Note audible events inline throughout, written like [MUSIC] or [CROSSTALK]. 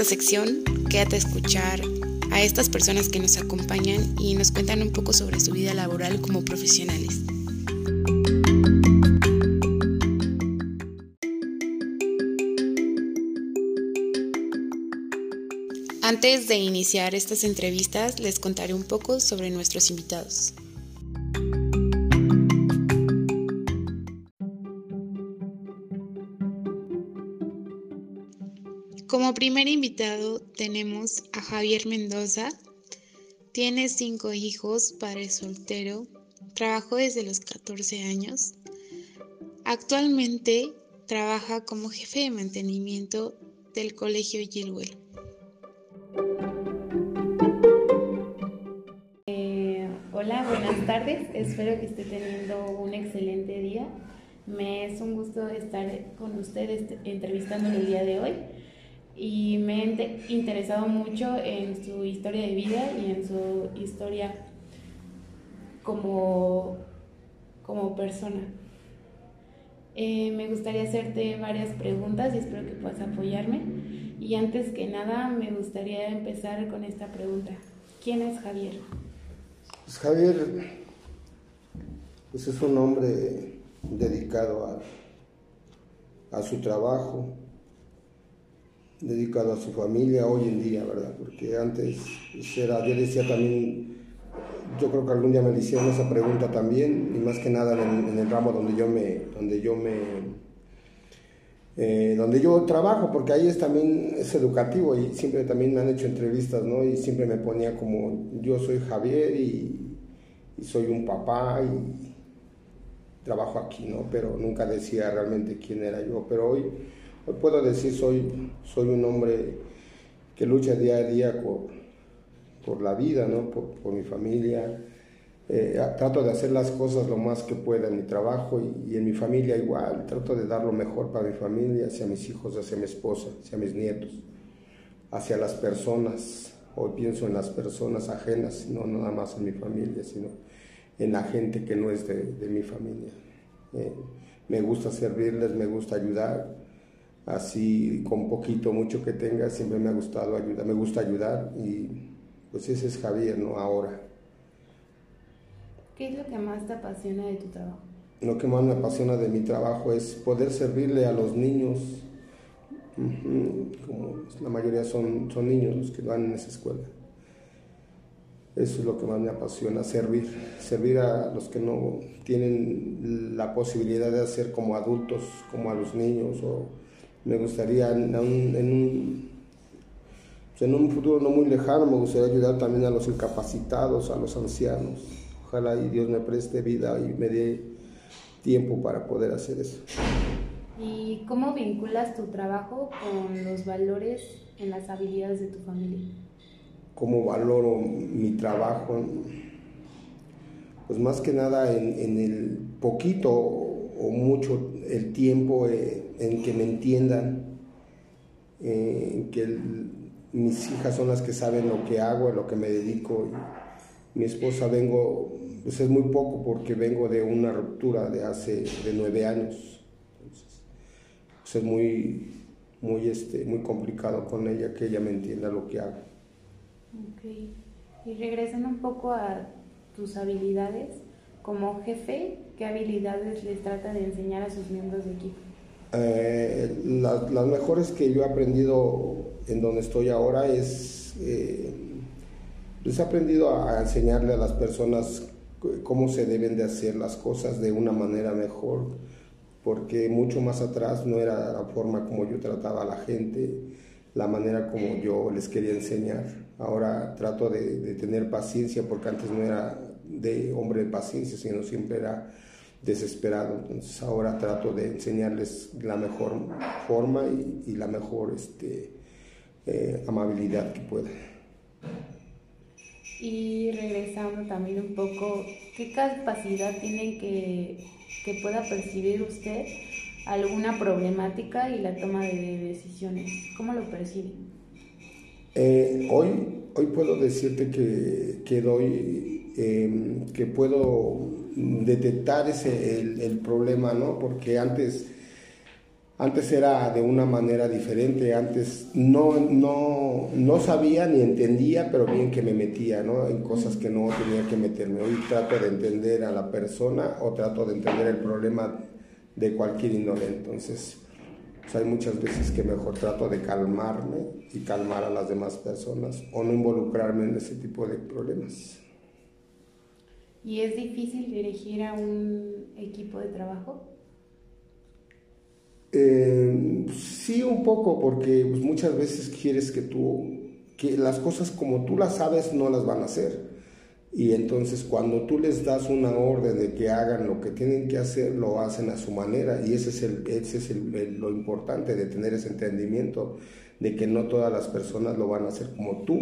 esta sección, quédate a escuchar a estas personas que nos acompañan y nos cuentan un poco sobre su vida laboral como profesionales. Antes de iniciar estas entrevistas, les contaré un poco sobre nuestros invitados. Primer invitado tenemos a Javier Mendoza. Tiene cinco hijos, padre soltero, trabajó desde los 14 años. Actualmente trabaja como jefe de mantenimiento del Colegio Gilwell. Hola, buenas tardes. Espero que esté teniendo un excelente día. Me es un gusto estar con ustedes entrevistándolo el día de hoy y me he interesado mucho en su historia de vida y en su historia como, como persona. Eh, me gustaría hacerte varias preguntas y espero que puedas apoyarme. Y antes que nada, me gustaría empezar con esta pregunta. ¿Quién es Javier? Pues Javier pues es un hombre dedicado a, a, su trabajo, dedicado a su familia hoy en día, ¿verdad? Porque antes era, yo decía también, yo creo que algún día me hicieron esa pregunta también, y más que nada en, el ramo donde yo me, donde yo me, eh, donde yo trabajo, porque ahí es también es educativo y siempre también me han hecho entrevistas, ¿no? Y siempre me ponía como, yo soy Javier y y soy un papá y trabajo aquí, ¿no? Pero nunca decía realmente quién era yo. Pero hoy, hoy puedo decir soy, soy un hombre que lucha día a día por, por la vida, ¿no? Por, mi familia. Eh, trato de hacer las cosas lo más que pueda en mi trabajo y, y, en mi familia igual. Trato de dar lo mejor para mi familia, hacia mis hijos, hacia mi esposa, hacia mis nietos, hacia las personas. Hoy pienso en las personas ajenas, no nada más en mi familia, sino en la gente que no es de, mi familia. Eh, me gusta servirles, me gusta ayudar, así con poquito, mucho que tenga, siempre me ha gustado ayudar, me gusta ayudar y pues ese es Javier, ¿no? Ahora. ¿Qué es lo que más te apasiona de tu trabajo? Lo que más me apasiona de mi trabajo es poder servirle a los niños, como la mayoría son, son niños los que van en esa escuela eso es lo que más me apasiona, servir, servir a los que no tienen la posibilidad de hacer como adultos, como a los niños, o me gustaría en un, en un, en un futuro no muy lejano, me gustaría ayudar también a los incapacitados, a los ancianos. Ojalá y Dios me preste vida y me dé tiempo para poder hacer eso. ¿Y cómo vinculas tu trabajo con los valores en las habilidades de tu familia? cómo valoro mi trabajo, pues más que nada en, el poquito o mucho el tiempo eh, en que me entiendan, eh, en que mis hijas son las que saben lo que hago, lo que me dedico. mi esposa vengo, pues es muy poco porque vengo de una ruptura de hace de nueve años. Entonces, pues es muy, muy, este, muy complicado con ella que ella me entienda lo que hago. Ok. Y regresando un poco a tus habilidades, como jefe, ¿qué habilidades les trata de enseñar a sus miembros de equipo? Eh, las mejores que yo he aprendido en donde estoy ahora es, eh, he aprendido a enseñarle a las personas cómo se deben de hacer las cosas de una manera mejor, porque mucho más atrás no era la forma como yo trataba a la gente, la manera como yo les quería enseñar. Ahora trato de, tener paciencia porque antes no era de hombre de paciencia, sino siempre era desesperado. Entonces ahora trato de enseñarles la mejor forma y, la mejor este, eh, amabilidad que pueda. Y regresando también un poco, ¿qué capacidad tiene que, que pueda percibir usted alguna problemática y la toma de decisiones? ¿Cómo lo percibe? Eh, hoy, hoy puedo decirte que, que doy, em, que puedo detectar ese, el, problema, ¿no? Porque antes, Antes era de una manera diferente, antes no, no, no sabía ni entendía, pero bien que me metía ¿no? en cosas que no tenía que meterme. Hoy trato de entender a la persona o trato de entender el problema de cualquier índole. Entonces, pues, hay muchas veces que mejor trato de calmarme y calmar a las demás personas o no involucrarme en ese tipo de problemas. ¿Y es difícil dirigir a un equipo de trabajo? Eh, sí, un poco, porque pues, muchas veces quieres que tú, que las cosas como tú las sabes no las van a hacer. Y entonces cuando tú les das una orden de que hagan lo que tienen que hacer, lo hacen a su manera. Y ese es, el, ese es lo importante de tener ese entendimiento de que no todas las personas lo van a hacer como tú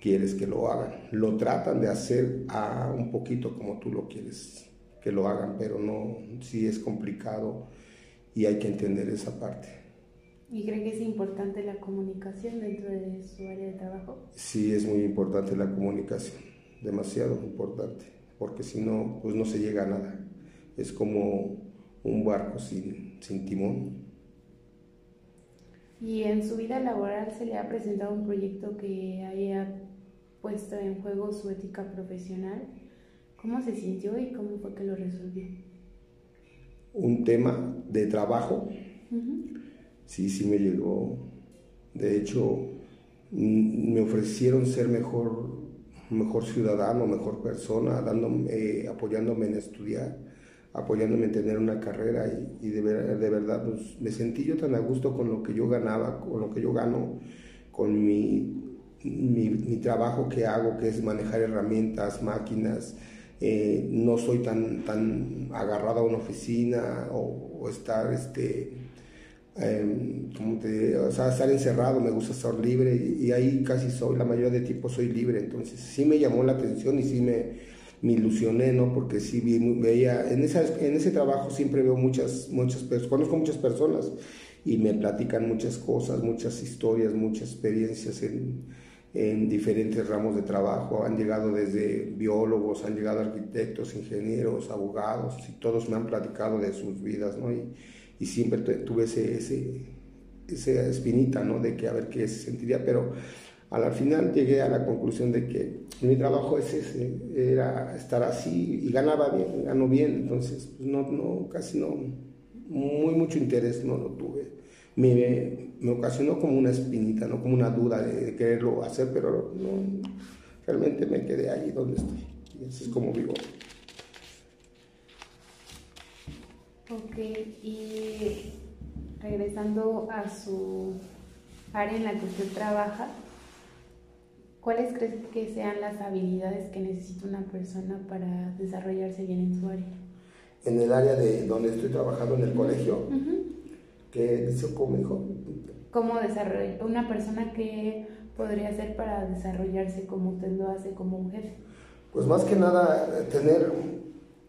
quieres que lo hagan. Lo tratan de hacer a un poquito como tú lo quieres que lo hagan, pero no, sí es complicado y hay que entender esa parte. ¿Y cree que es importante la comunicación dentro de su área de trabajo? Sí, es muy importante la comunicación, demasiado importante, porque si no, pues no se llega a nada. Es como un barco sin, sin timón. ¿Y en su vida laboral se le ha presentado un proyecto que haya puesto en juego su ética profesional? ¿Cómo se sintió y cómo fue que lo resolvió? un tema de trabajo. Sí, sí me llegó. De hecho, me ofrecieron ser mejor, mejor ciudadano, mejor persona, dándome, eh, apoyándome en estudiar, apoyándome en tener una carrera y, de, de, verdad pues, me sentí yo tan a gusto con lo que yo ganaba, con lo que yo gano, con mi, mi, mi trabajo que hago, que es manejar herramientas, máquinas, eh, no soy tan, tan agarrado a una oficina o, estar, este, em, te, o sea, estar encerrado, me gusta estar libre y, ahí casi soy, la mayoría de tiempo soy libre, entonces sí me llamó la atención y sí me, me ilusioné, ¿no? Porque sí veía, en, esa, en ese trabajo siempre veo muchas, muchas personas, conozco muchas personas y me platican muchas cosas, muchas historias, muchas experiencias en en diferentes ramos de trabajo. Han llegado desde biólogos, han llegado arquitectos, ingenieros, abogados, y todos me han platicado de sus vidas, ¿no? Y, y siempre tuve ese, ese, esa espinita, ¿no? De que a ver qué se sentiría, pero al final llegué a la conclusión de que mi trabajo es ese, era estar así y ganaba bien, gano bien, entonces pues, no, no, casi no, muy mucho interés no lo tuve me, me ocasionó como una espinita, ¿no? como una duda de, quererlo hacer, pero no, realmente me quedé ahí donde estoy. Y así es como vivo. Ok, y regresando a su área en la que usted trabaja, ¿cuáles cree que sean las habilidades que necesita una persona para desarrollarse bien en su área? En el área de donde estoy trabajando en el colegio, que dice como hijo. ¿Cómo desarrollar una persona que podría ser para desarrollarse como usted lo hace como mujer? Pues más que nada tener,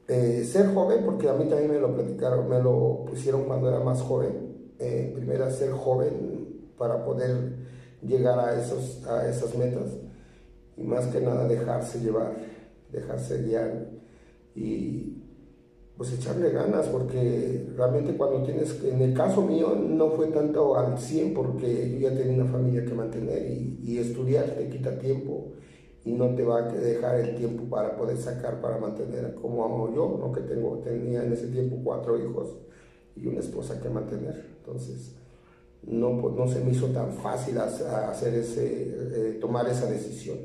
eh, ser joven, porque a mí también me lo platicaron, me lo pusieron cuando era más joven. Eh, primero ser joven para poder llegar a, esos, a esas metas y más que nada dejarse llevar, dejarse guiar y pues echarle ganas, porque realmente cuando tienes, en el caso mío no fue tanto al 100 porque yo ya tenía una familia que mantener y, estudiar te quita tiempo y no te va a dejar el tiempo para poder sacar, para mantener como amo yo, ¿no? que tengo, tenía en ese tiempo cuatro hijos y una esposa que mantener. Entonces, no, pues, no se me hizo tan fácil hacer ese, eh, tomar esa decisión.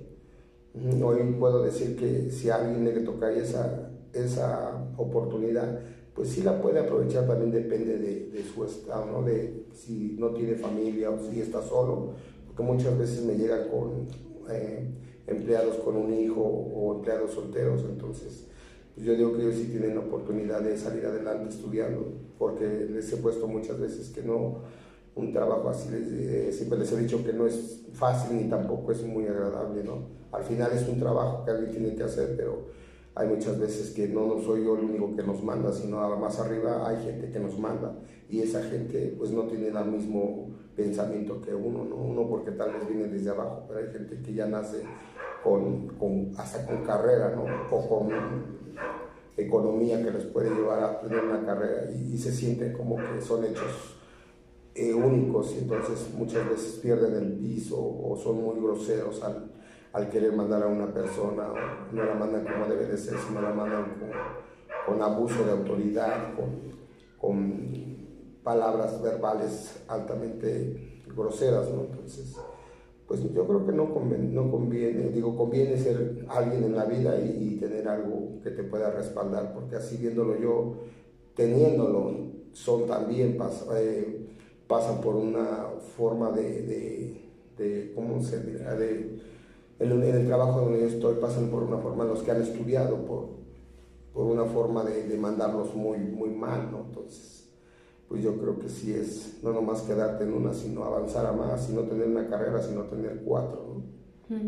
Hoy puedo decir que si a alguien le tocaría esa esa oportunidad, pues sí la puede aprovechar, también depende de, su estado, ¿no? De si no tiene familia o si está solo, porque muchas veces me llegan con eh, empleados con un hijo o empleados solteros, entonces pues yo digo que ellos sí tienen la oportunidad de salir adelante estudiando, porque les he puesto muchas veces que no, un trabajo así, les, eh, siempre les he dicho que no es fácil ni tampoco es muy agradable, ¿no? Al final es un trabajo que alguien tiene que hacer, pero hay muchas veces que no, no soy yo el único que nos manda, sino más arriba hay gente que nos manda y esa gente pues no tiene el mismo pensamiento que uno, ¿no? Uno porque tal vez viene desde abajo, pero hay gente que ya nace con, con hasta con carrera, ¿no? O con economía que les puede llevar a tener una carrera y, se sienten como que son hechos eh, únicos y entonces muchas veces pierden el piso o son muy groseros al, al querer mandar a una persona, no la mandan como debe de ser, sino la mandan con, abuso de autoridad, con, con, palabras verbales altamente groseras, ¿no? Entonces, pues yo creo que no conviene, no conviene, digo, conviene ser alguien en la vida y, tener algo que te pueda respaldar, porque así viéndolo yo, teniéndolo, son también, eh, pasan por una forma de, de, ¿cómo se de en, el trabajo donde yo estoy pasan por una forma, los que han estudiado, por, por una forma de, de, mandarlos muy, muy mal, ¿no? Entonces, pues yo creo que sí es, no nomás quedarte en una, sino avanzar a más, sino tener una carrera, sino tener cuatro, ¿no?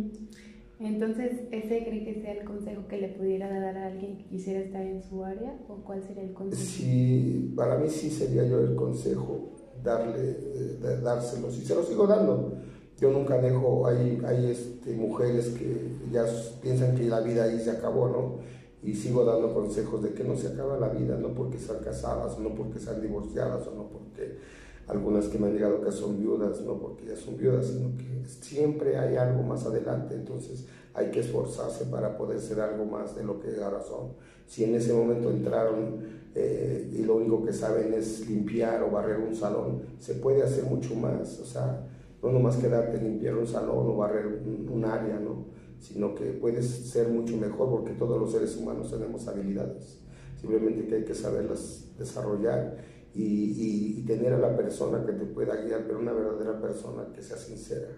Entonces, ¿ese cree que sea el consejo que le pudiera dar a alguien que quisiera estar en su área? ¿O cuál sería el consejo? Sí, para mí sí sería yo el consejo, darle, eh, dárselos, y se lo sigo dando yo nunca dejo, hay, hay este, mujeres que ya piensan que la vida ahí se acabó, ¿no? Y sigo dando consejos de que no se acaba la vida, no porque sean casadas, no porque sean divorciadas, o no porque algunas que me han llegado que son viudas, no porque ya son viudas, sino que siempre hay algo más adelante, entonces hay que esforzarse para poder ser algo más de lo que ahora son. Si en ese momento entraron eh, y lo único que saben es limpiar o barrer un salón, se puede hacer mucho más, o sea, no nomás quedarte limpiar un salón o barrer un, área, ¿no? sino que puedes ser mucho mejor porque todos los seres humanos tenemos habilidades, simplemente que hay que saberlas desarrollar y, tener a la persona que te pueda guiar, pero una verdadera persona que sea sincera.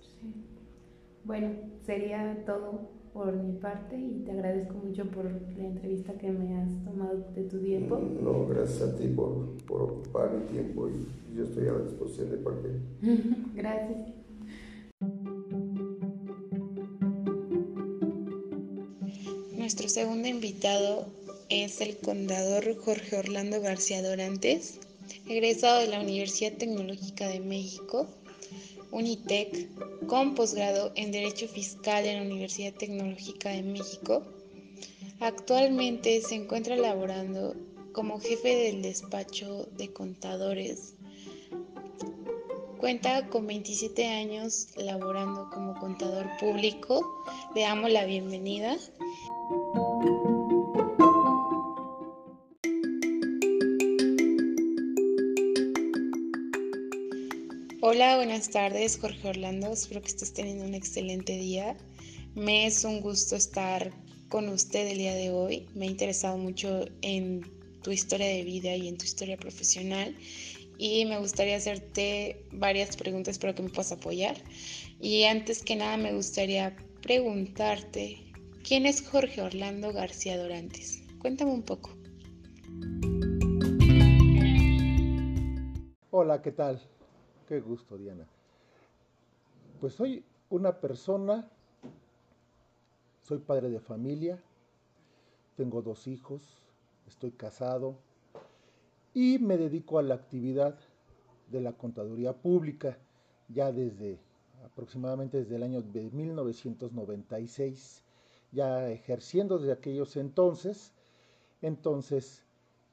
Sí. Bueno, sería todo por mi parte y te agradezco mucho por la entrevista que me has tomado de tu tiempo. No, gracias a ti por, por ocupar mi tiempo y yo estoy a la disposición de cualquier. [LAUGHS] gracias. Nuestro segundo invitado es el contador Jorge Orlando García Dorantes, egresado de la Universidad Tecnológica de México Unitec, con posgrado en Derecho Fiscal en la Universidad Tecnológica de México. Actualmente se encuentra laborando como jefe del despacho de contadores. Cuenta con 27 años laborando como contador público. Le damos la bienvenida. Hola, buenas tardes, Jorge Orlando. Espero que estés teniendo un excelente día. Me es un gusto estar con usted el día de hoy. Me ha interesado mucho en tu historia de vida y en tu historia profesional y me gustaría hacerte varias preguntas para que me puedas apoyar. Y antes que nada me gustaría preguntarte, ¿quién es Jorge Orlando García Dorantes? Cuéntame un poco. Hola, ¿qué tal? Qué gusto, Diana. Pues soy una persona, soy padre de familia, tengo dos hijos, estoy casado y me dedico a la actividad de la contaduría pública ya desde aproximadamente desde el año de 1996, ya ejerciendo desde aquellos entonces, entonces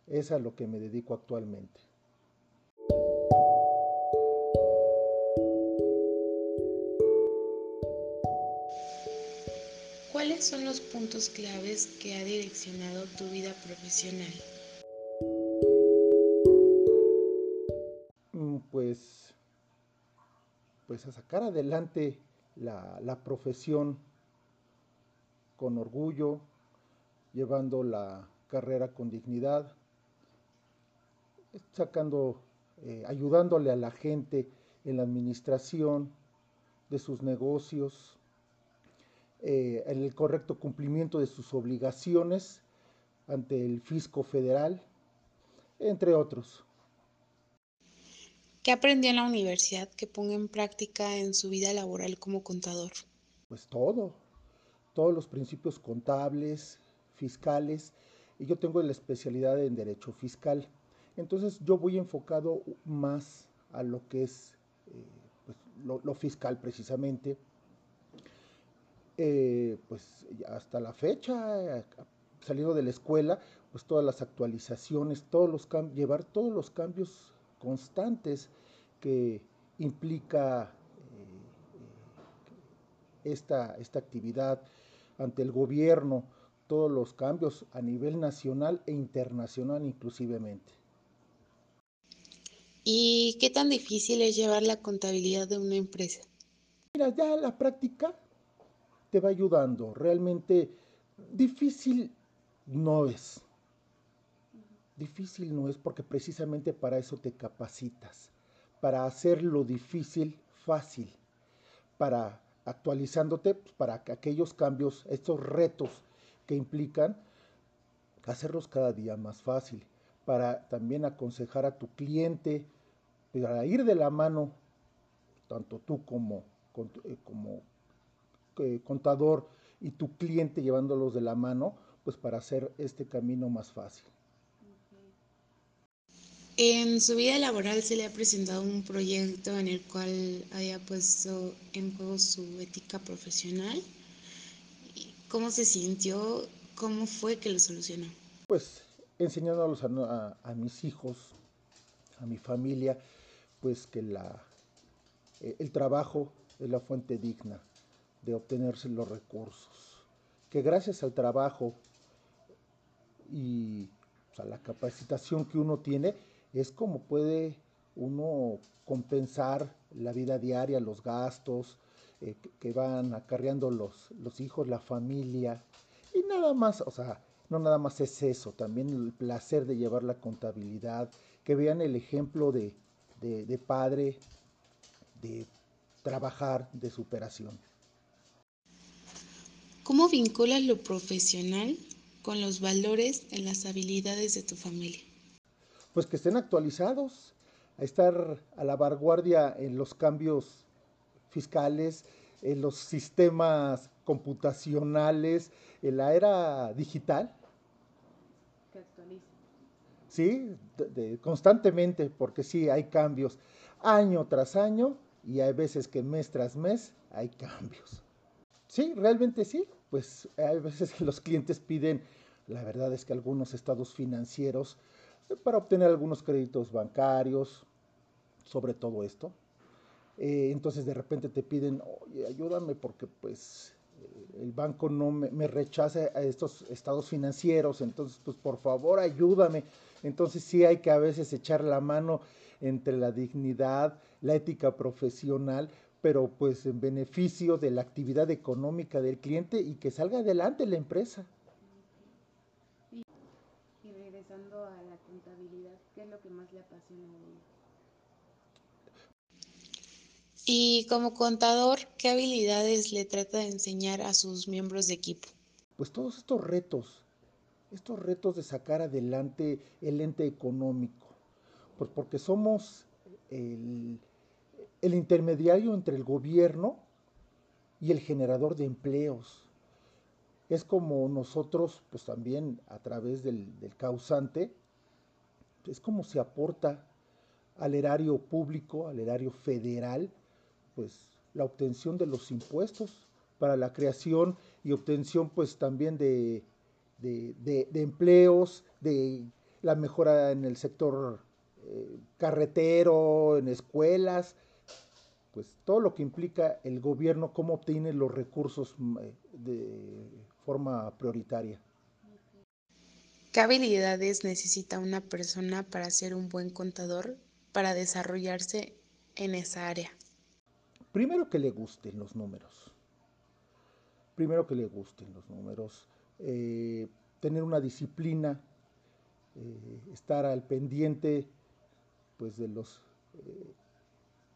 es a lo que me dedico actualmente. ¿Cuáles son los puntos claves que ha direccionado tu vida profesional? Mm, pues, pues a sacar adelante la, la profesión con orgullo, llevando la carrera con dignidad, sacando, eh, ayudándole a la gente en la administración de sus negocios, eh, el correcto cumplimiento de sus obligaciones ante el fisco federal, entre otros. ¿Qué aprendió en la universidad que ponga en práctica en su vida laboral como contador? Pues todo, todos los principios contables, fiscales, y yo tengo la especialidad en derecho fiscal. Entonces yo voy enfocado más a lo que es eh, pues, lo fiscal precisamente eh, pues hasta la fecha, saliendo de la escuela, pues todas las actualizaciones, todos los llevar todos los cambios constantes que implica eh, esta, esta actividad ante el gobierno, todos los cambios a nivel nacional e internacional inclusivemente. ¿Y qué tan difícil es llevar la contabilidad de una empresa? Mira, ya la práctica te va ayudando. Realmente difícil no es. Difícil no es porque precisamente para eso te capacitas, para hacer lo difícil fácil, para actualizándote pues, para aquellos cambios, estos retos que implican hacerlos cada día más fácil, para también aconsejar a tu cliente, para ir de la mano, tanto tú como, eh, como eh, contador y tu cliente llevándolos de la mano, pues para hacer este camino más fácil. En su vida laboral se le ha presentado un proyecto en el cual haya puesto en juego su ética profesional. ¿Cómo se sintió? ¿Cómo fue que lo solucionó? Pues enseñándolos a, a, mis hijos, a mi familia, pues que la, eh, el trabajo es la fuente digna de obtenerse los recursos. Que gracias al trabajo y a la capacitación que uno tiene, es como puede uno compensar la vida diaria, los gastos eh, que, van acarreando los, los hijos, la familia. Y nada más, o sea, no nada más es eso, también el placer de llevar la contabilidad, que vean el ejemplo de, de padre, de trabajar, de superación. ¿Cómo vinculas lo profesional con los valores en las habilidades de tu familia? pues que estén actualizados, a estar a la vanguardia en los cambios fiscales, en los sistemas computacionales, en la era digital. Que actualicen. Sí, constantemente, porque sí, hay cambios año tras año y hay veces que mes tras mes hay cambios. Sí, realmente sí, pues hay veces los clientes piden, la verdad es que algunos estados financieros para obtener algunos créditos bancarios, sobre todo esto. Eh, entonces de repente te piden, oye, ayúdame porque pues el banco no me, me, rechaza a estos estados financieros, entonces pues por favor ayúdame. Entonces sí hay que a veces echar la mano entre la dignidad, la ética profesional, pero pues en beneficio de la actividad económica del cliente y que salga adelante la empresa. a la contabilidad, ¿qué es lo que más le apasiona a ella? Y como contador, ¿qué habilidades le trata de enseñar a sus miembros de equipo? Pues todos estos retos, estos retos de sacar adelante el ente económico, pues porque somos el, el intermediario entre el gobierno y el generador de empleos. Es como nosotros, pues también a través del, causante, es como se aporta al erario público, al erario federal, pues la obtención de los impuestos para la creación y obtención pues también de, empleos, de la mejora en el sector eh, carretero, en escuelas, pues todo lo que implica el gobierno, cómo obtiene los recursos mm, eh, de forma prioritaria. ¿Qué habilidades necesita una persona para ser un buen contador, para desarrollarse en esa área? Primero que le gusten los números. Primero que le gusten los números. Eh, tener una disciplina, eh, estar al pendiente pues, de los eh,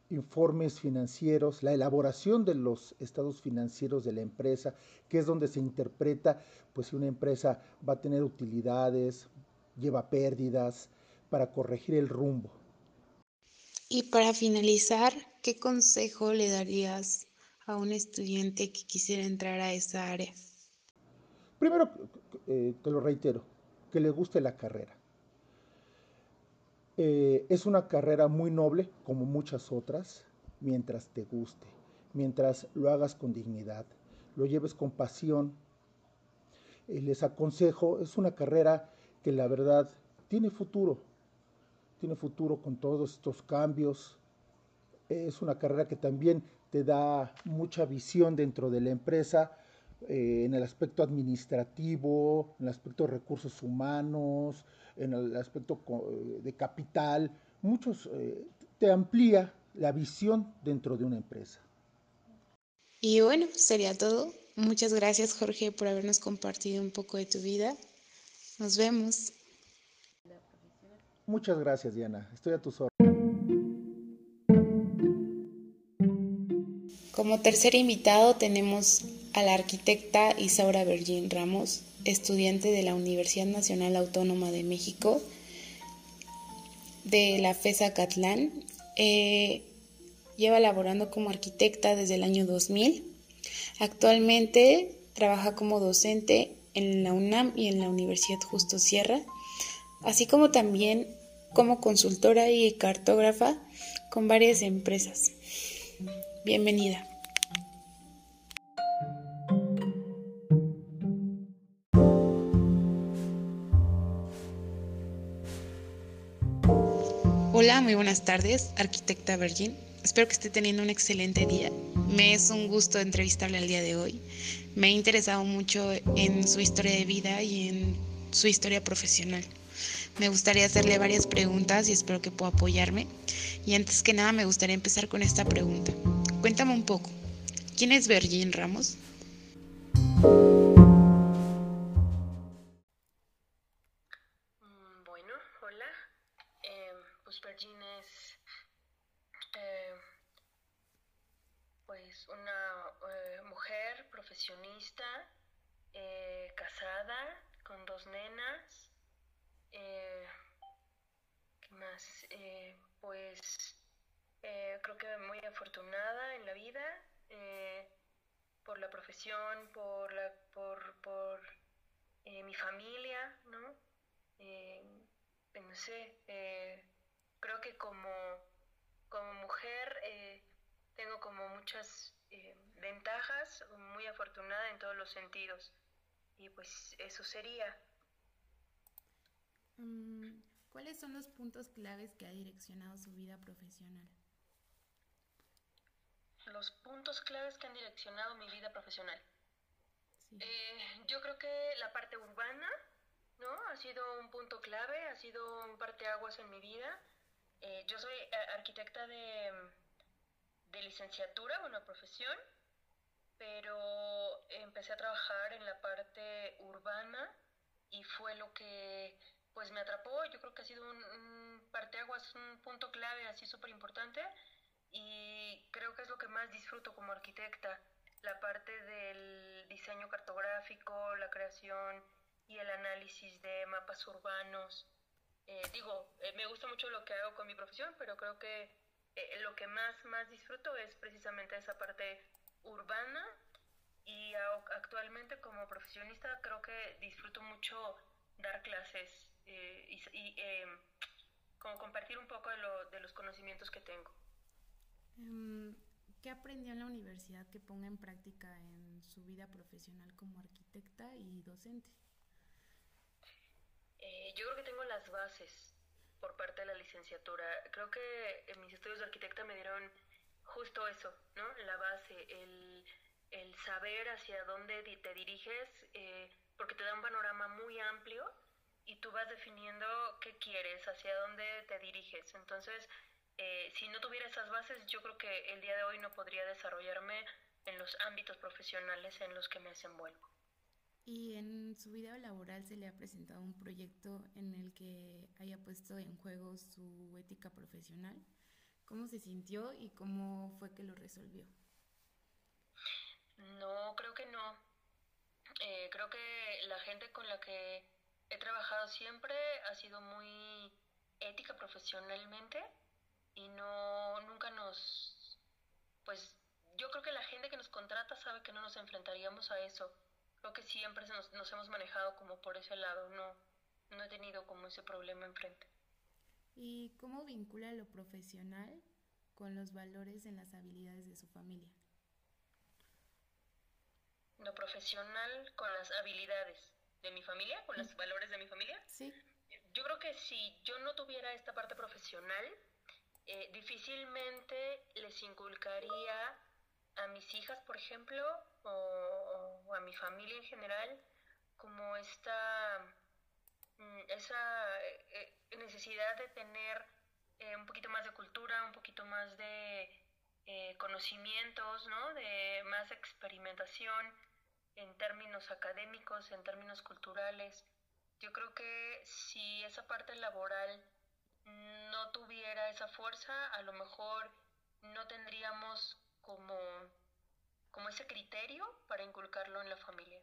informes financieros, la elaboración de los estados financieros de la empresa, que es donde se interpreta pues si una empresa va a tener utilidades, lleva pérdidas, para corregir el rumbo. Y para finalizar, ¿qué consejo le darías a un estudiante que quisiera entrar a esa área? Primero, eh, te lo reitero, que le guste la carrera eh, es una carrera muy noble, como muchas otras, mientras te guste, mientras lo hagas con dignidad, lo lleves con pasión. Eh, les aconsejo, es una carrera que la verdad tiene futuro. tiene futuro con todos estos cambios. Es una carrera que también te da mucha visión dentro de la empresa eh, en el aspecto administrativo, en el aspecto de recursos humanos, en el aspecto eh, de capital. Muchos eh, te amplía la visión dentro de una empresa. Y bueno, sería todo. Muchas gracias Jorge por habernos compartido un poco de tu vida. Nos vemos. Muchas gracias Diana, estoy a tus órdenes. Como tercer invitado tenemos a la arquitecta Isaura Virgin Ramos, estudiante de la Universidad Nacional Autónoma de México, de la FESA Catlán. Eh, lleva laborando como arquitecta desde el año 2000. Actualmente trabaja como docente en la UNAM y en la Universidad Justo Sierra, así como también como consultora y cartógrafa con varias empresas. Bienvenida. Hola, muy buenas tardes, arquitecta Virgin. Espero que esté teniendo un excelente día. Me es un gusto entrevistarle el día de hoy. Me ha interesado mucho en su historia de vida y en su historia profesional. Me gustaría hacerle varias preguntas y espero que pueda apoyarme. Y antes que nada me gustaría empezar con esta pregunta. Cuéntame un poco. ¿Quién es Virgin Ramos? Eh, casada, con dos nenas. Eh, ¿Qué más? Eh, pues creo que muy afortunada en la vida por la profesión, por, la, por, por mi familia, ¿no? no sé, creo que como, como mujer tengo como muchas ventajas, muy afortunada en todos los sentidos. Y pues eso sería. Mm, ¿Cuáles son los puntos claves que ha direccionado su vida profesional? Los puntos claves que han direccionado mi vida profesional. Eh, yo creo que la parte urbana, ¿no? Ha sido un punto clave, ha sido un parteaguas en mi vida. Eh, yo soy eh, arquitecta de, de licenciatura, una profesión, pero empecé a trabajar en la parte urbana y fue lo que pues me atrapó. Yo creo que ha sido un, un parteaguas, un punto clave así súper importante y creo que es lo que más disfruto como arquitecta, la parte del diseño cartográfico, la creación y el análisis de mapas urbanos. Eh, digo, eh, me gusta mucho lo que hago con mi profesión, pero creo que eh, lo que más, más disfruto es precisamente esa parte urbana y actualmente como profesionista creo que disfruto mucho dar clases eh, y, em, como compartir un poco de, lo, de, los conocimientos que tengo. Em, ¿Qué aprendió en la universidad que ponga en práctica en su vida profesional como arquitecta y docente? Eh, yo creo que tengo las bases por parte de la licenciatura. Creo que en mis estudios de arquitecta me dieron justo eso, ¿no? La base, el, el saber hacia dónde te diriges, eh, porque te da un panorama muy amplio y tú vas definiendo qué quieres, hacia dónde te diriges. Entonces, eh, si no tuviera esas bases, yo creo que el día de hoy no podría desarrollarme en los ámbitos profesionales en los que me desenvuelvo. ¿Y en su vida laboral se le ha presentado un proyecto en el que haya puesto en juego su ética profesional? ¿Cómo se sintió y cómo fue que lo resolvió? No, creo que no. Eh, creo que la gente con la que he trabajado siempre ha sido muy ética profesionalmente y no nunca nos pues yo creo que la gente que nos contrata sabe que no nos enfrentaríamos a eso creo que siempre nos, nos hemos manejado como por ese lado no no he tenido como ese problema enfrente ¿Y cómo vincula lo profesional con los valores en las habilidades de su familia? Lo profesional con las habilidades de mi familia, con los valores de mi familia. Sí. yo creo que si yo no tuviera esta parte profesional, eh, difícilmente les inculcaría a mis hijas, por ejemplo, o, a mi familia en general, como esta mm, esa eh, necesidad de tener eh, un poquito más de cultura, un poquito más de conocimientos, ¿no? de más experimentación en términos académicos, en términos culturales. Yo creo que si esa parte laboral no tuviera esa fuerza, a lo mejor no tendríamos como, como ese criterio para inculcarlo en la familia.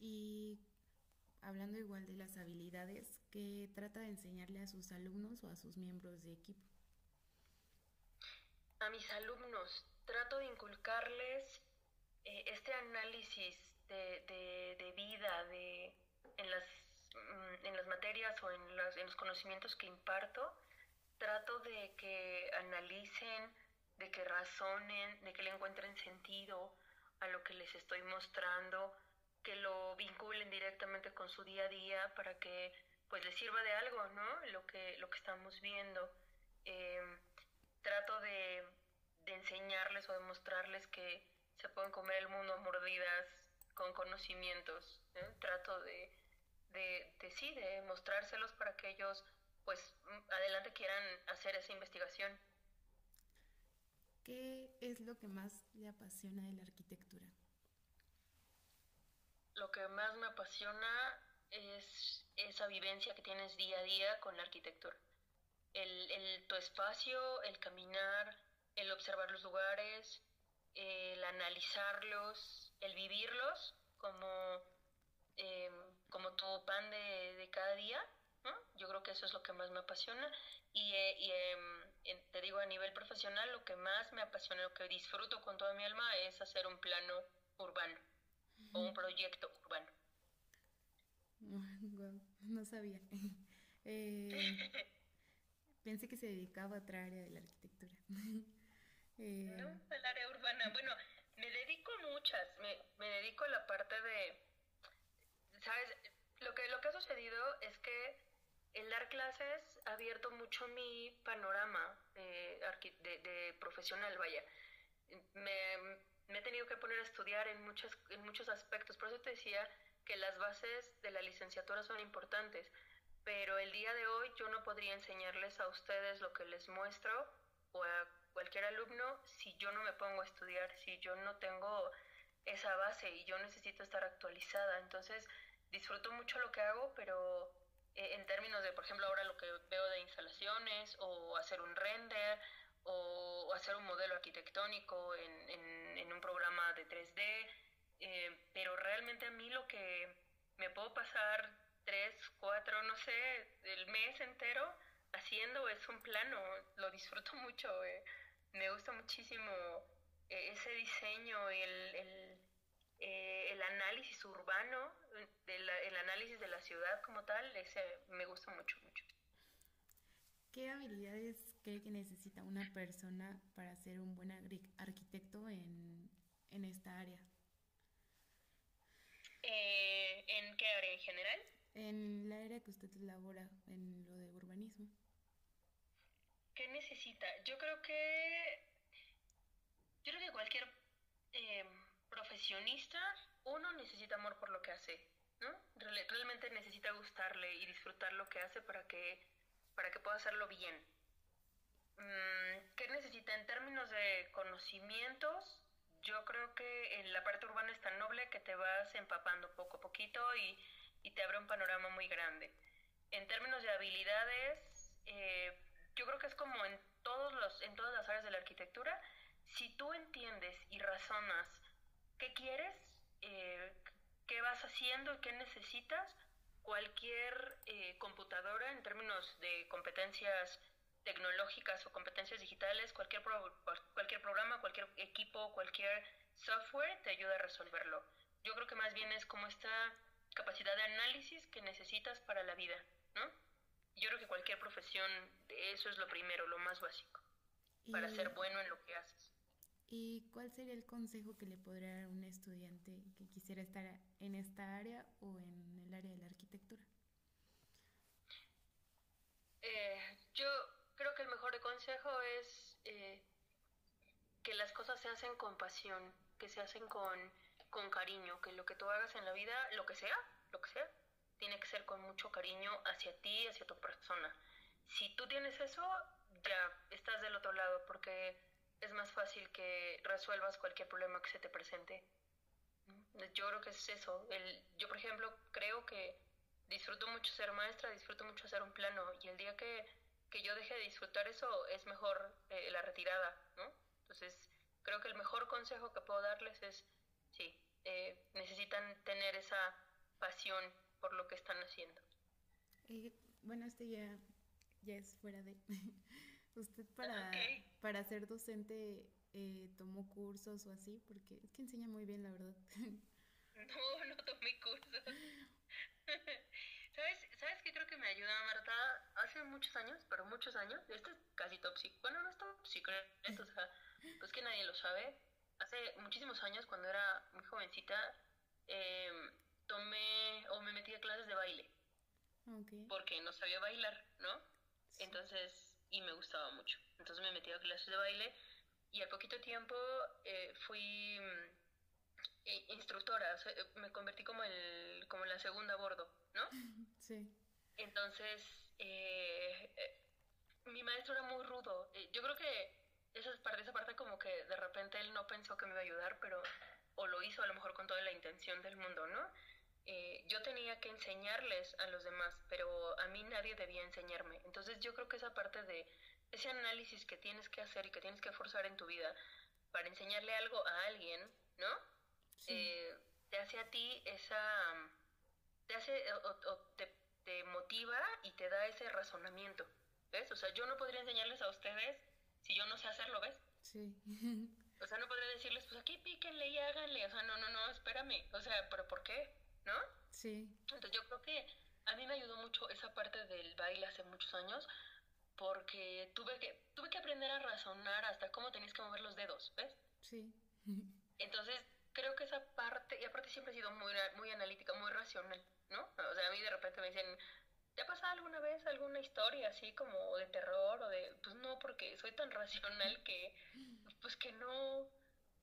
Y hablando igual de las habilidades, ¿qué trata de enseñarle a sus alumnos o a sus miembros de equipo? A mis alumnos trato de inculcarles eh, este análisis de, de vida, de, en las Mm, en las materias o en, las, en los conocimientos que imparto, trato de que analicen, de que razonen, de que le encuentren sentido a lo que les estoy mostrando, que lo vinculen directamente con su día a día para que pues les sirva de algo, ¿no? Lo que, lo que estamos viendo. Em, trato de, de, enseñarles o de mostrarles que se pueden comer el mundo a mordidas con conocimientos. Trato de, de, de sí, de mostrárselos para que ellos pues adelante quieran hacer esa investigación. ¿Qué es lo que más le apasiona de la arquitectura? Lo que más me apasiona es esa vivencia que tienes día a día con la arquitectura. El, el, tu espacio, el caminar, el observar los lugares, el analizarlos, el vivirlos como Em, como tu pan de, cada día. Yo creo que eso es lo que más me apasiona. Y, eh, te digo, a nivel profesional, lo que más me apasiona, lo que disfruto con toda mi alma es hacer un plano urbano o un proyecto urbano. [LAUGHS] no sabía. [LAUGHS] Eh, [LAUGHS] pensé que se dedicaba a otra área de la arquitectura. eh, no, al área urbana. Bueno, me dedico a muchas. Me, me dedico a la parte de ¿sabes? Lo que, lo que ha sucedido es que el dar clases ha abierto mucho mi panorama de, de, profesional, vaya. Me, he tenido que poner a estudiar en, muchos en muchos aspectos, por eso te decía que las bases de la licenciatura son importantes, pero el día de hoy yo no podría enseñarles a ustedes lo que les muestro o a cualquier alumno si yo no me pongo a estudiar, si yo no tengo esa base y yo necesito estar actualizada. Entonces, disfruto mucho lo que hago, pero eh, en términos de, por ejemplo, ahora lo que veo de instalaciones o hacer un render o, hacer un modelo arquitectónico en, en, un programa de 3D, eh, pero realmente a mí lo que me puedo pasar tres, cuatro, no sé, el mes entero haciendo es un plano, lo disfruto [LAUGHS] mucho, eh. me gusta muchísimo ese diseño y el eh, el análisis urbano, el análisis de la ciudad como tal, ese me gusta mucho, mucho. ¿Qué habilidades cree que necesita una persona para ser un buen arquitecto en, en esta área? Eh, ¿En qué área en general? En la área que usted labora, en lo de urbanismo. ¿Qué necesita? Yo creo que. Yo creo que cualquier eh, profesionista, uno necesita amor por lo que hace, ¿no? Realmente necesita gustarle y disfrutar lo que hace para que, para que pueda hacerlo bien. Mm, ¿Qué necesita en términos de conocimientos? Yo creo que en la parte urbana es tan noble que te vas empapando poco a poquito y, y te abre un panorama muy grande. En términos de habilidades, eh, yo creo que es como en, todos los, en todas las áreas de la arquitectura, si tú entiendes y razonas qué quieres, eh, qué vas haciendo qué necesitas. Cualquier eh, computadora en términos de competencias tecnológicas o competencias digitales, cualquier, cualquier programa, cualquier equipo, cualquier software te ayuda a resolverlo. Yo creo que más bien es como esta capacidad de análisis que necesitas para la vida, ¿no? Yo creo que cualquier profesión, eso es lo primero, lo más básico, para ser bueno en lo que haces. ¿Y cuál sería el consejo que le podría dar a un estudiante que quisiera estar en esta área o en el área de la arquitectura? Eh, yo creo que el mejor consejo es eh, que las cosas se hacen con pasión, que se hacen con, con cariño, que lo que tú hagas en la vida, lo que sea, lo que sea, tiene que ser con mucho cariño hacia ti, hacia tu persona. Si tú tienes eso, ya estás del otro lado, porque es más fácil que resuelvas cualquier problema que se te presente. Yo creo que es eso. El, yo, por ejemplo, creo que disfruto mucho ser maestra, disfruto mucho hacer un plano, y el día que, que yo deje de disfrutar eso, es mejor eh, la retirada, ¿no? Entonces, creo que el mejor consejo que puedo darles es, sí, eh, necesitan tener esa pasión por lo que están haciendo. Eh, bueno, este ya, ya es fuera de... [LAUGHS] ¿Usted para, para ser docente eh, tomó cursos o así? Porque es que enseña muy bien, la verdad. [LAUGHS] No, no tomé cursos. [LAUGHS] ¿Sabes, ¿Sabes qué creo que me ayuda, Marta? Hace muchos años, pero muchos años, esto es casi top secret, bueno, no es top secret, [LAUGHS] o sea, pues que nadie lo sabe. Hace muchísimos años, cuando era muy jovencita, eh, tomé o me metí a clases de baile. Porque no sabía bailar, ¿no? Entonces, y me gustaba mucho. Entonces me metí a clases de baile y al poquito tiempo eh, fui mm, eh, instructora, me convertí como, el, como la segunda a bordo, ¿no? [LAUGHS] Sí. Entonces, eh, mi maestro era muy rudo. yo creo que esa parte, esa parte como que de repente él no pensó que me iba a ayudar, pero o lo hizo a lo mejor con toda la intención del mundo, ¿no? Eh, yo tenía que enseñarles a los demás, pero a mí nadie debía enseñarme. Entonces yo creo que esa parte de ese análisis que tienes que hacer y que tienes que forzar en tu vida para enseñarle algo a alguien, ¿no? Eh, te hace a ti esa, te hace o, te, te, motiva y te da ese razonamiento, ¿ves? O sea, yo no podría enseñarles a ustedes si yo no sé hacerlo, ¿ves? Sí. o sea, no podría decirles, pues aquí píquenle y háganle, o sea, no, no, no, espérame, o sea, pero ¿por qué? ¿No? Sí. Entonces yo creo que a mí me ayudó mucho esa parte del baile hace muchos años porque tuve que, tuve que aprender a razonar hasta cómo tenías que mover los dedos, ¿ves? Sí. [LAUGHS] Entonces creo que esa parte, y aparte siempre he sido muy, muy analítica, muy racional, ¿no? O sea, a mí de repente me dicen, ¿te ha pasado alguna vez alguna historia así como de terror o de, pues no, porque soy tan racional que, pues que no,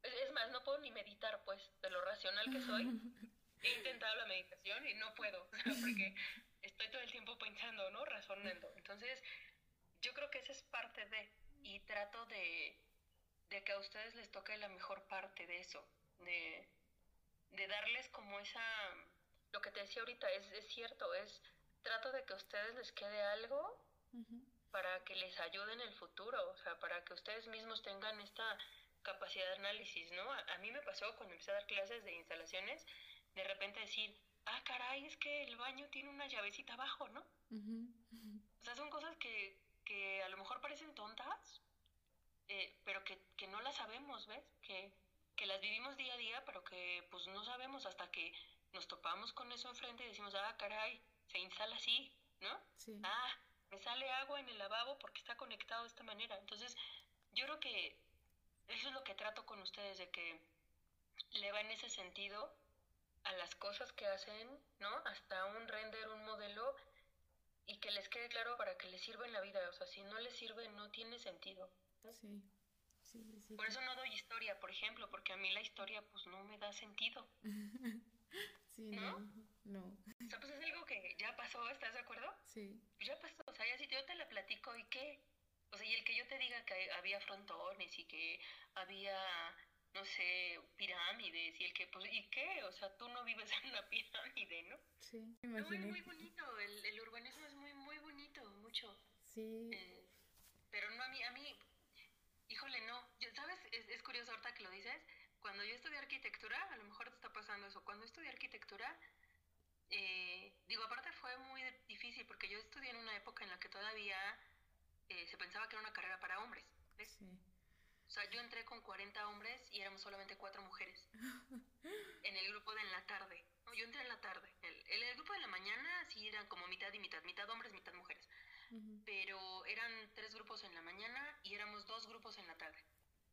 es más, no puedo ni meditar, pues, de lo racional que soy. [LAUGHS] he intentado la meditación y no puedo, [LAUGHS] porque estoy todo el tiempo pensando, ¿no? Razonando. Entonces, yo creo que esa es parte de, y trato de, de que a ustedes les toque la mejor parte de eso, de, de darles como esa, lo que te decía ahorita, es, es cierto, es, trato de que a ustedes les quede algo para que les ayude en el futuro, o sea, para que ustedes mismos tengan esta capacidad de análisis, ¿no? A, a mí me pasó cuando empecé a dar clases de instalaciones, de repente decir, ah, caray, es que el baño tiene una llavecita abajo, ¿no? O sea, son cosas que, que a lo mejor parecen tontas, eh, pero que, que, no las sabemos, ¿ves? Que, que las vivimos día a día, pero que pues no sabemos hasta que nos topamos con eso enfrente y decimos, ah, caray, se instala así, ¿no? Sí. Ah, me sale agua en el lavabo porque está conectado de esta manera. Entonces, yo creo que eso es lo que trato con ustedes, de que le va en ese sentido a las cosas que hacen, ¿no? Hasta un render, un modelo, y que les quede claro para que les sirva en la vida. O sea, si no les sirve, no tiene sentido. Sí. Sí, sí, por eso no doy historia, por ejemplo, porque a mí la historia pues no me da sentido. [LAUGHS] sí, no, no. O sea, pues es algo que ya pasó, ¿estás de acuerdo? Sí. Pues ya pasó, o sea, ya si yo te la platico, ¿y qué? O sea, y el que yo te diga que había frontones y que había no sé, pirámides y el que, pues, ¿y qué? O sea, tú no vives [LAUGHS] en una pirámide, ¿no? Sí, me No, es muy bonito, el, el, urbanismo es muy, muy bonito, mucho. Sí. Eh, pero no, a mí, a mí, híjole, no. ¿Sabes? Es, es, curioso ahorita que lo dices. Cuando yo estudié arquitectura, a lo mejor te está pasando eso. Cuando estudié arquitectura, eh, digo, aparte fue muy difícil porque yo estudié en una época en la que todavía eh, se pensaba que era una carrera para hombres. ¿ves? Sí. O sea, yo entré con 40 hombres y éramos solamente cuatro mujeres. [LAUGHS] en el grupo de en la tarde. No, yo entré en la tarde. El, el, grupo de la mañana sí eran como mitad y mitad, mitad hombres, mitad mujeres. Pero eran tres grupos en la mañana y éramos dos grupos en la tarde.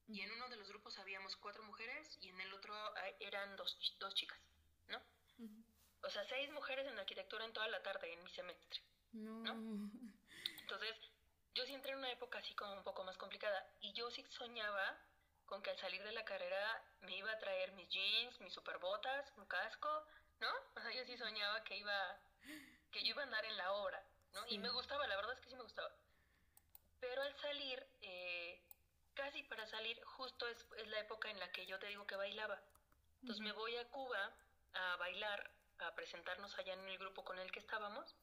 Y en uno de los grupos habíamos cuatro mujeres y en el otro eran dos, dos chicas, ¿no? O sea, seis mujeres en arquitectura en toda la tarde en mi semestre. No. [LAUGHS] Entonces, yo sí entré en una época así como un poco más complicada y yo sí soñaba con que al salir de la carrera me iba a traer mis jeans, mis superbotas, un casco, ¿no? O sea, yo sí soñaba que iba, que yo iba a andar en la obra, ¿no? Y me gustaba, la verdad es que sí me gustaba. Pero al salir, eh, casi para salir, justo es, es, la época en la que yo te digo que bailaba. Entonces me voy a Cuba a bailar, a presentarnos allá en el grupo con el que estábamos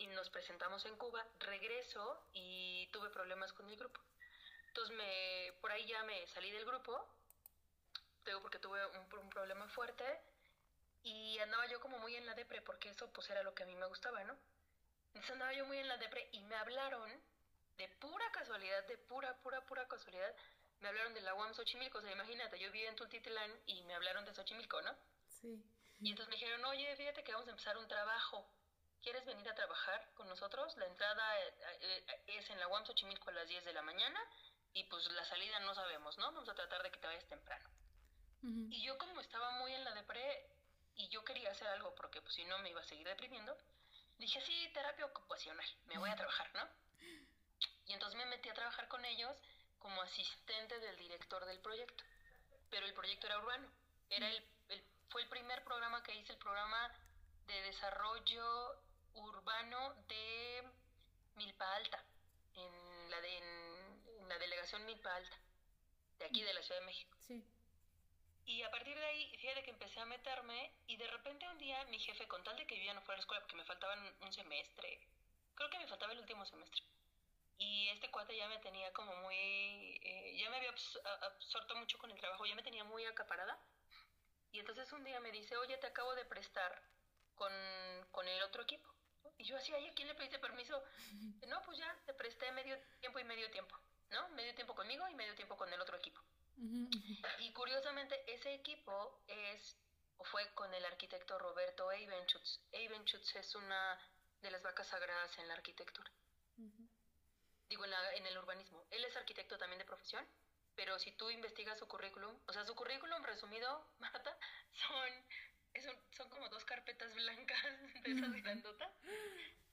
y nos presentamos en Cuba, regreso y tuve problemas con el grupo. Entonces me, por ahí ya me salí del grupo, digo porque tuve un, problema fuerte y andaba yo como muy en la depre porque eso pues era lo que a mí me gustaba, ¿no? Entonces andaba yo muy en la depre y me hablaron de pura casualidad, de pura, pura, pura casualidad, me hablaron de la UAM Xochimilco, o sea, imagínate, yo vivía en Tultitlán y me hablaron de Xochimilco, ¿no? Sí. Y entonces me dijeron, oye, fíjate que vamos a empezar un trabajo. ¿Quieres venir a trabajar con nosotros? La entrada eh, eh, es en la UAM Xochimilco a las 10 de la mañana y pues la salida no sabemos, ¿no? Vamos a tratar de que te vayas temprano. Y yo como estaba muy en la depre y yo quería hacer algo porque pues si no me iba a seguir deprimiendo, dije, sí, terapia ocupacional, me voy a trabajar, ¿no? Y entonces me metí a trabajar con ellos como asistente del director del proyecto. Pero el proyecto era urbano. Era el fue el primer programa que hice, el programa de desarrollo urbano de Milpa Alta, en la, de, en, la delegación Milpa Alta, de aquí de la Ciudad de México. Sí. Y a partir de ahí, fíjate que empecé a meterme y de repente un día mi jefe, con tal de que yo ya no fuera a la escuela porque me faltaban un semestre, creo que me faltaba el último semestre. Y este cuate ya me tenía como muy, eh, ya me había absorto mucho con el trabajo, ya me tenía muy acaparada. Y entonces un día me dice, oye, te acabo de prestar con, con el otro equipo. Y yo así, ¿a quién le pediste permiso? [LAUGHS] No, pues ya, te presté medio tiempo y medio tiempo, ¿no? Medio tiempo conmigo y medio tiempo con el otro equipo. Y curiosamente, ese equipo es, o fue con el arquitecto Roberto Eibenschutz. Eibenschutz es una de las vacas sagradas en la arquitectura. Digo, en, la, en el urbanismo. Él es arquitecto también de profesión pero si tú investigas su currículum, o sea, su currículum resumido, [LAUGHS] Marta, son, son como dos carpetas blancas [LAUGHS] de esas grandotas.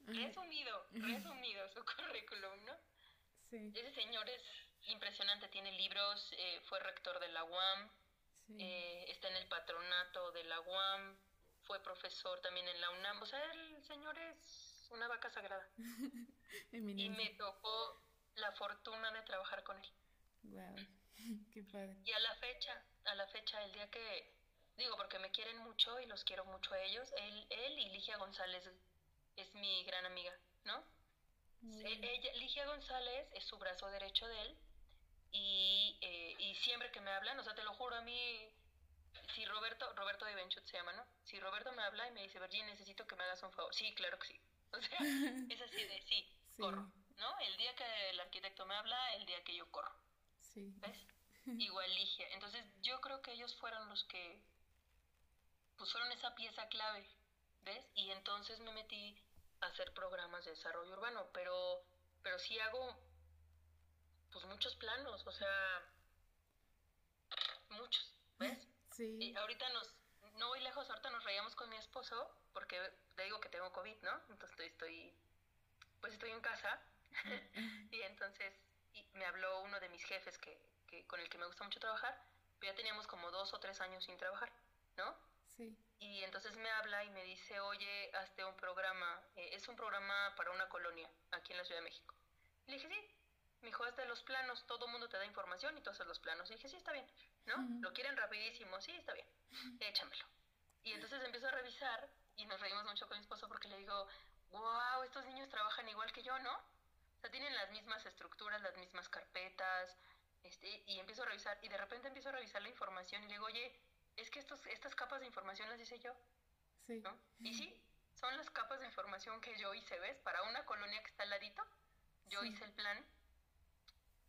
Resumido, resumido su [LAUGHS] currículum, ¿no? Sí. Ese señor es impresionante, tiene libros, eh, fue rector de la UAM, eh, está en el patronato de la UAM, fue profesor también en la UNAM, o sea, el señor es una vaca sagrada. [LAUGHS] y me tocó la fortuna de trabajar con él. Wow. Qué padre. Y a la fecha, a la fecha, el día que, digo, porque me quieren mucho y los quiero mucho a ellos, él, él y Ligia González es mi gran amiga, ¿no? Ella, Ligia González es su brazo derecho de él y, eh, y siempre que me hablan, o sea, te lo juro a mí, si Roberto, Roberto de Benchut se llama, ¿no? Si Roberto me habla y me dice, Virginia, necesito que me hagas un favor. Sí, claro que sí. [LAUGHS] O sea, es así de, sí, sí, corro, ¿no? El día que el arquitecto me habla, el día que yo corro. ¿Ves? [LAUGHS] Igual Ligia. Entonces yo creo que ellos fueron los que pues fueron esa pieza clave, ¿ves? Y entonces me metí a hacer programas de desarrollo urbano, pero, pero sí hago pues muchos planos, o sea, muchos, ¿ves? Sí. Y ahorita nos, no voy lejos, ahorita nos reíamos con mi esposo, porque le digo que tengo COVID, ¿no? Entonces estoy, pues estoy en casa, [LAUGHS] y entonces me habló uno de mis jefes que, con el que me gusta mucho trabajar, pero ya teníamos como dos o tres años sin trabajar, ¿no? Sí. Y entonces me habla y me dice, oye, hazte un programa, eh, es un programa para una colonia aquí en la Ciudad de México. le dije, sí. Me dijo, hazte los planos, todo el mundo te da información y tú haces los planos. Y dije, sí, está bien, ¿no? Lo quieren rapidísimo, sí, está bien, échamelo. Y entonces empiezo a revisar y nos reímos mucho con mi esposo porque le digo, wow, estos niños trabajan igual que yo, ¿no? O sea, tienen las mismas estructuras, las mismas carpetas, este, y empiezo a revisar, y de repente empiezo a revisar la información y le digo, oye, es que estos, estas capas de información las hice yo. Sí. ¿no? Y sí, son las capas de información que yo hice, ¿ves? Para una colonia que está al ladito, yo hice el plan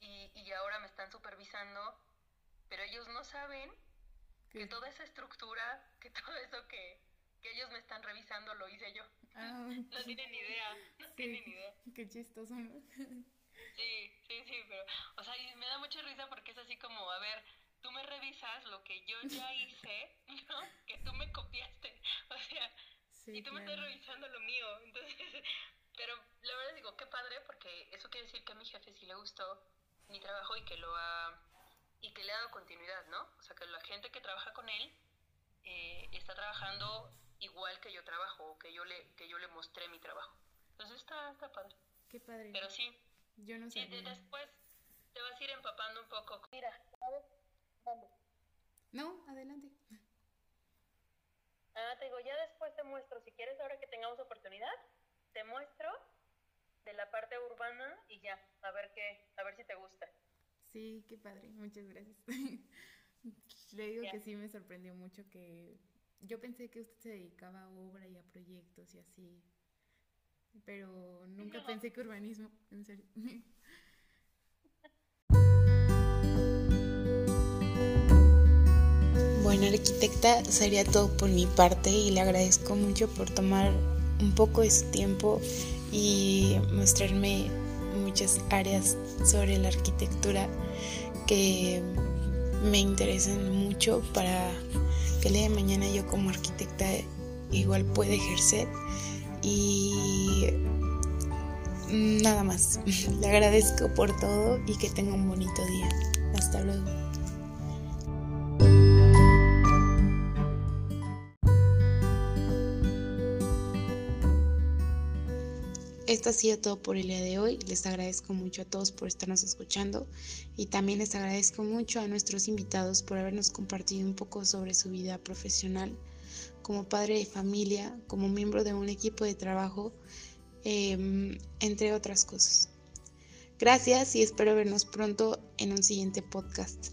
y, y ahora me están supervisando, pero ellos no saben que toda esa estructura, que todo eso que, que ellos me están revisando lo hice yo. Ah, [LAUGHS] no tienen idea, no tienen idea. Qué chistoso. Sí, sí, sí, pero, o sea, me da mucha risa porque es así como, a ver, tú me revisas lo que yo ya hice, [LAUGHS] ¿no? Que tú me copiaste, o sea, y tú me estás revisando lo mío, entonces, [LAUGHS] pero la verdad digo, qué padre, porque eso quiere decir que a mi jefe sí le gustó mi trabajo y que lo ha y que le ha dado continuidad, ¿no? O sea, que la gente que trabaja con él eh, está trabajando igual que yo trabajo o que yo le que yo le mostré mi trabajo. Entonces está, está padre. Qué padre. Pero sí. Yo no sé. Sí, después te vas a ir empapando un poco. Mira, No, adelante. Ah, te digo, ya después te muestro, si quieres, ahora que tengamos oportunidad, te muestro de la parte urbana y ya, a ver qué, a ver si te gusta. Sí, qué padre, muchas gracias. [LAUGHS] Le digo que sí me sorprendió mucho que yo pensé que usted se dedicaba a obra y a proyectos y así, pero nunca pensé que urbanismo, en serio. [LAUGHS] Bueno, arquitecta, sería todo por mi parte y le agradezco mucho por tomar un poco de su tiempo y mostrarme muchas áreas sobre la arquitectura que me interesan mucho para que el día de mañana yo como arquitecta igual pueda ejercer y nada más. [LAUGHS] Le agradezco por todo y que tenga un bonito día. Hasta luego. Esto ha sido todo por el día de hoy. Les agradezco mucho a todos por estarnos escuchando y también les agradezco mucho a nuestros invitados por habernos compartido un poco sobre su vida profesional como padre de familia, como miembro de un equipo de trabajo, em, entre otras cosas. Gracias y espero vernos pronto en un siguiente podcast.